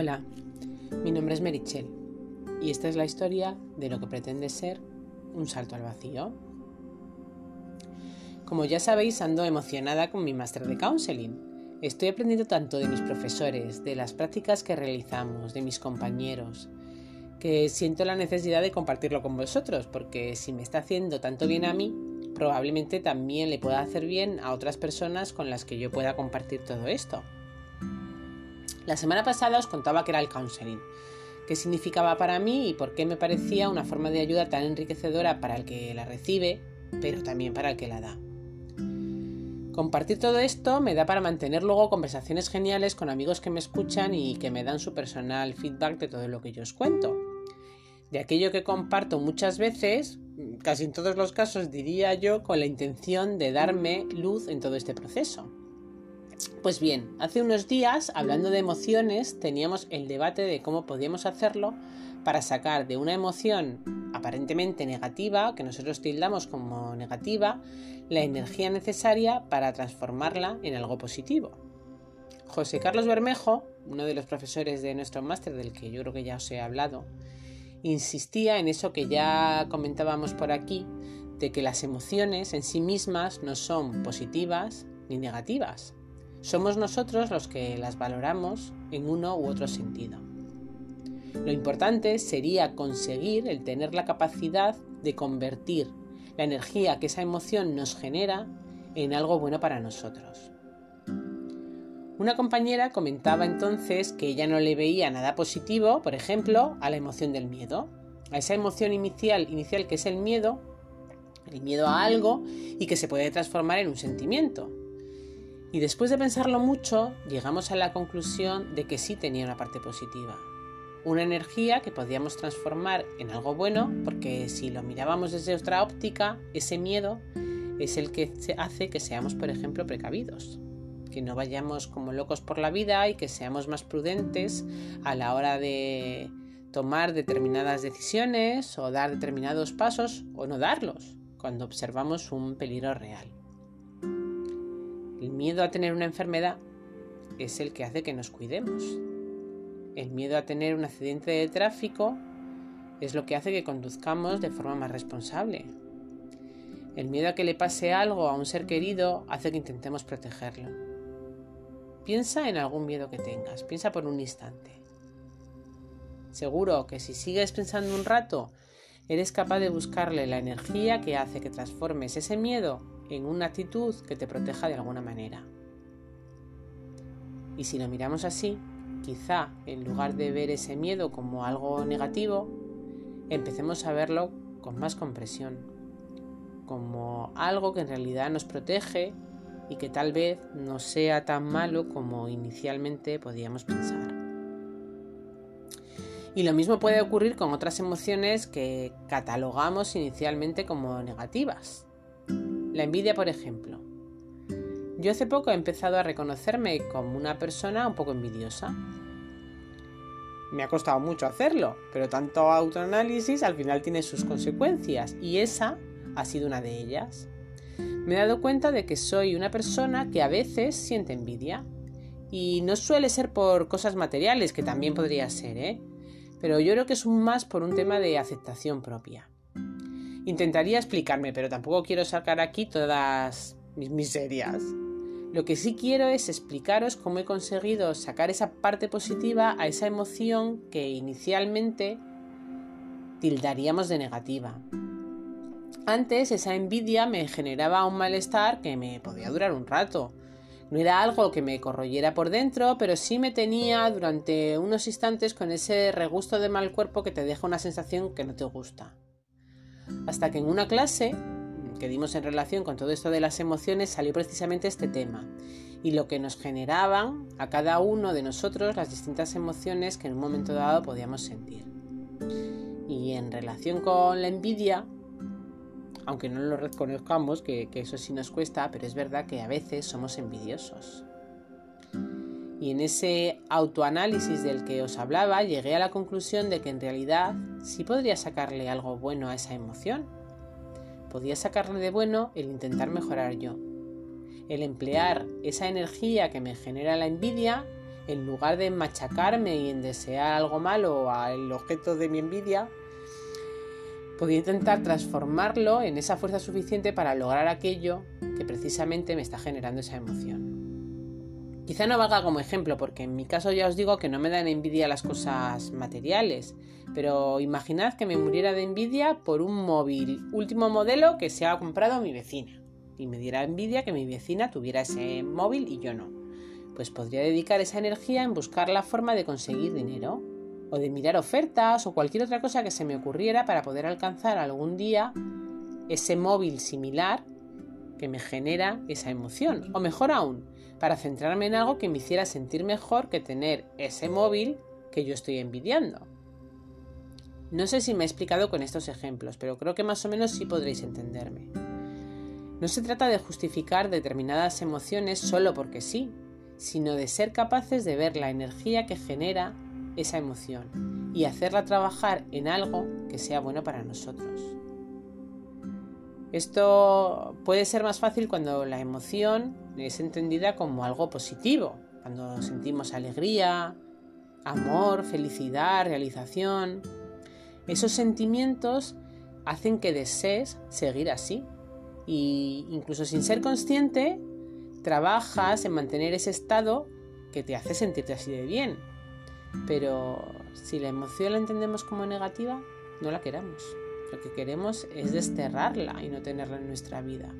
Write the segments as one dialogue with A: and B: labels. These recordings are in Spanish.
A: Hola, mi nombre es Merichel y esta es la historia de lo que pretende ser un salto al vacío. Como ya sabéis, ando emocionada con mi máster de counseling. Estoy aprendiendo tanto de mis profesores, de las prácticas que realizamos, de mis compañeros, que siento la necesidad de compartirlo con vosotros, porque si me está haciendo tanto bien a mí, probablemente también le pueda hacer bien a otras personas con las que yo pueda compartir todo esto. La semana pasada os contaba que era el counseling, qué significaba para mí y por qué me parecía una forma de ayuda tan enriquecedora para el que la recibe, pero también para el que la da. Compartir todo esto me da para mantener luego conversaciones geniales con amigos que me escuchan y que me dan su personal feedback de todo lo que yo os cuento. De aquello que comparto muchas veces, casi en todos los casos diría yo, con la intención de darme luz en todo este proceso. Pues bien, hace unos días, hablando de emociones, teníamos el debate de cómo podíamos hacerlo para sacar de una emoción aparentemente negativa, que nosotros tildamos como negativa, la energía necesaria para transformarla en algo positivo. José Carlos Bermejo, uno de los profesores de nuestro máster del que yo creo que ya os he hablado, insistía en eso que ya comentábamos por aquí, de que las emociones en sí mismas no son positivas ni negativas. Somos nosotros los que las valoramos en uno u otro sentido. Lo importante sería conseguir el tener la capacidad de convertir la energía que esa emoción nos genera en algo bueno para nosotros. Una compañera comentaba entonces que ella no le veía nada positivo, por ejemplo, a la emoción del miedo, a esa emoción inicial, inicial que es el miedo, el miedo a algo y que se puede transformar en un sentimiento. Y después de pensarlo mucho, llegamos a la conclusión de que sí tenía una parte positiva, una energía que podíamos transformar en algo bueno, porque si lo mirábamos desde otra óptica, ese miedo es el que hace que seamos, por ejemplo, precavidos que no vayamos como locos por la vida y que seamos más prudentes a la hora de tomar determinadas decisiones o dar determinados pasos o no darlos cuando observamos un peligro real. El miedo a tener una enfermedad es el que hace que nos cuidemos. El miedo a tener un accidente de tráfico es lo que hace que conduzcamos de forma más responsable. El miedo a que le pase algo a un ser querido hace que intentemos protegerlo. Piensa en algún miedo que tengas, piensa por un instante. Seguro que si sigues pensando un rato, eres capaz de buscarle la energía que hace que transformes ese miedo en una actitud que te proteja de alguna manera. Y si lo miramos así, quizá en lugar de ver ese miedo como algo negativo, empecemos a verlo con más compresión, como algo que en realidad nos protege y que tal vez no sea tan malo como inicialmente podíamos pensar. Y lo mismo puede ocurrir con otras emociones que catalogamos inicialmente como negativas. La envidia, por ejemplo. Yo hace poco he empezado a reconocerme como una persona un poco envidiosa. Me ha costado mucho hacerlo, pero tanto autoanálisis al final tiene sus consecuencias y esa ha sido una de ellas me he dado cuenta de que soy una persona que a veces siente envidia. Y no suele ser por cosas materiales, que también podría ser, ¿eh? Pero yo creo que es un más por un tema de aceptación propia. Intentaría explicarme, pero tampoco quiero sacar aquí todas mis miserias. Lo que sí quiero es explicaros cómo he conseguido sacar esa parte positiva a esa emoción que inicialmente tildaríamos de negativa. Antes esa envidia me generaba un malestar que me podía durar un rato. No era algo que me corroyera por dentro, pero sí me tenía durante unos instantes con ese regusto de mal cuerpo que te deja una sensación que no te gusta. Hasta que en una clase que dimos en relación con todo esto de las emociones salió precisamente este tema y lo que nos generaban a cada uno de nosotros las distintas emociones que en un momento dado podíamos sentir. Y en relación con la envidia, aunque no lo reconozcamos, que, eso sí nos cuesta, pero es verdad que a veces somos envidiosos. Y en ese autoanálisis del que os hablaba, llegué a la conclusión de que en realidad sí podría sacarle algo bueno a esa emoción. Podía sacarle de bueno el intentar mejorar yo. El emplear esa energía que me genera la envidia en lugar de machacarme y en desear algo malo al objeto de mi envidia, podría intentar transformarlo en esa fuerza suficiente para lograr aquello que precisamente me está generando esa emoción. Quizá no valga como ejemplo, porque en mi caso ya os digo que no me dan envidia las cosas materiales, pero imaginad que me muriera de envidia por un móvil último modelo que se ha comprado mi vecina, y me diera envidia que mi vecina tuviera ese móvil y yo no. Pues podría dedicar esa energía en buscar la forma de conseguir dinero, o de mirar ofertas o cualquier otra cosa que se me ocurriera para poder alcanzar algún día ese móvil similar que me genera esa emoción. O mejor aún, para centrarme en algo que me hiciera sentir mejor que tener ese móvil que yo estoy envidiando. No sé si me he explicado con estos ejemplos, pero creo que más o menos sí podréis entenderme. No se trata de justificar determinadas emociones solo porque sí, sino de ser capaces de ver la energía que genera esa emoción y hacerla trabajar en algo que sea bueno para nosotros. Esto puede ser más fácil cuando la emoción es entendida como algo positivo, cuando sentimos alegría, amor, felicidad, realización. Esos sentimientos hacen que desees seguir así. Y incluso sin ser consciente, trabajas en mantener ese estado que te hace sentirte así de bien. Pero si la emoción la entendemos como negativa, no la queramos. Lo que queremos es desterrarla y no tenerla en nuestra vida.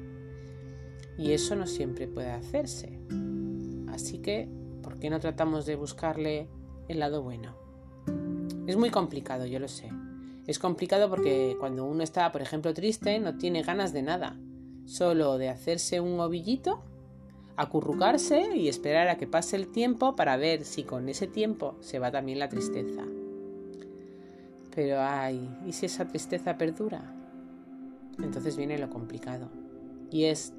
A: Y eso no siempre puede hacerse. Así que, ¿por qué no tratamos de buscarle el lado bueno? Es muy complicado, yo lo sé. Es complicado porque cuando uno está, por ejemplo, triste, no tiene ganas de nada. Solo de hacerse un ovillito, acurrucarse y esperar a que pase el tiempo para ver si con ese tiempo se va también la tristeza. Pero ay, ¿y si esa tristeza perdura? Entonces viene lo complicado. Y es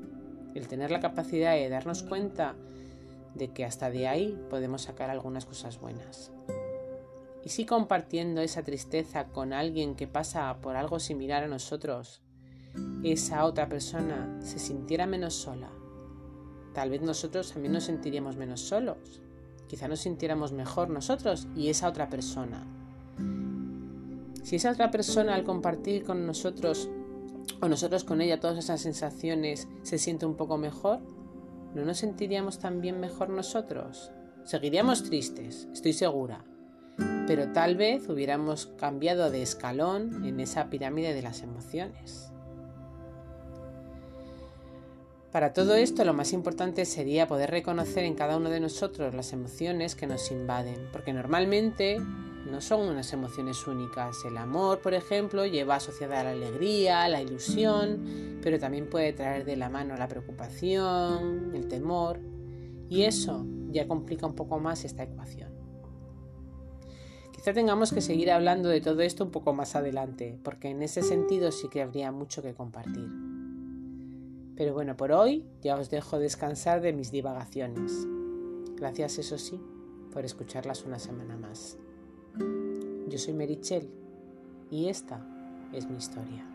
A: el tener la capacidad de darnos cuenta de que hasta de ahí podemos sacar algunas cosas buenas. Y si compartiendo esa tristeza con alguien que pasa por algo similar a nosotros, esa otra persona se sintiera menos sola, tal vez nosotros también nos sentiríamos menos solos. Quizá nos sintiéramos mejor nosotros y esa otra persona. Si esa otra persona al compartir con nosotros o nosotros con ella todas esas sensaciones se siente un poco mejor, ¿no nos sentiríamos también mejor nosotros? Seguiríamos tristes, estoy segura, pero tal vez hubiéramos cambiado de escalón en esa pirámide de las emociones. Para todo esto lo más importante sería poder reconocer en cada uno de nosotros las emociones que nos invaden, porque normalmente no son unas emociones únicas. El amor, por ejemplo, lleva asociada la alegría, la ilusión, pero también puede traer de la mano la preocupación, el temor, y eso ya complica un poco más esta ecuación. Quizá tengamos que seguir hablando de todo esto un poco más adelante, porque en ese sentido sí que habría mucho que compartir. Pero bueno, por hoy ya os dejo descansar de mis divagaciones. Gracias, eso sí, por escucharlas una semana más. Yo soy Merichel y esta es mi historia.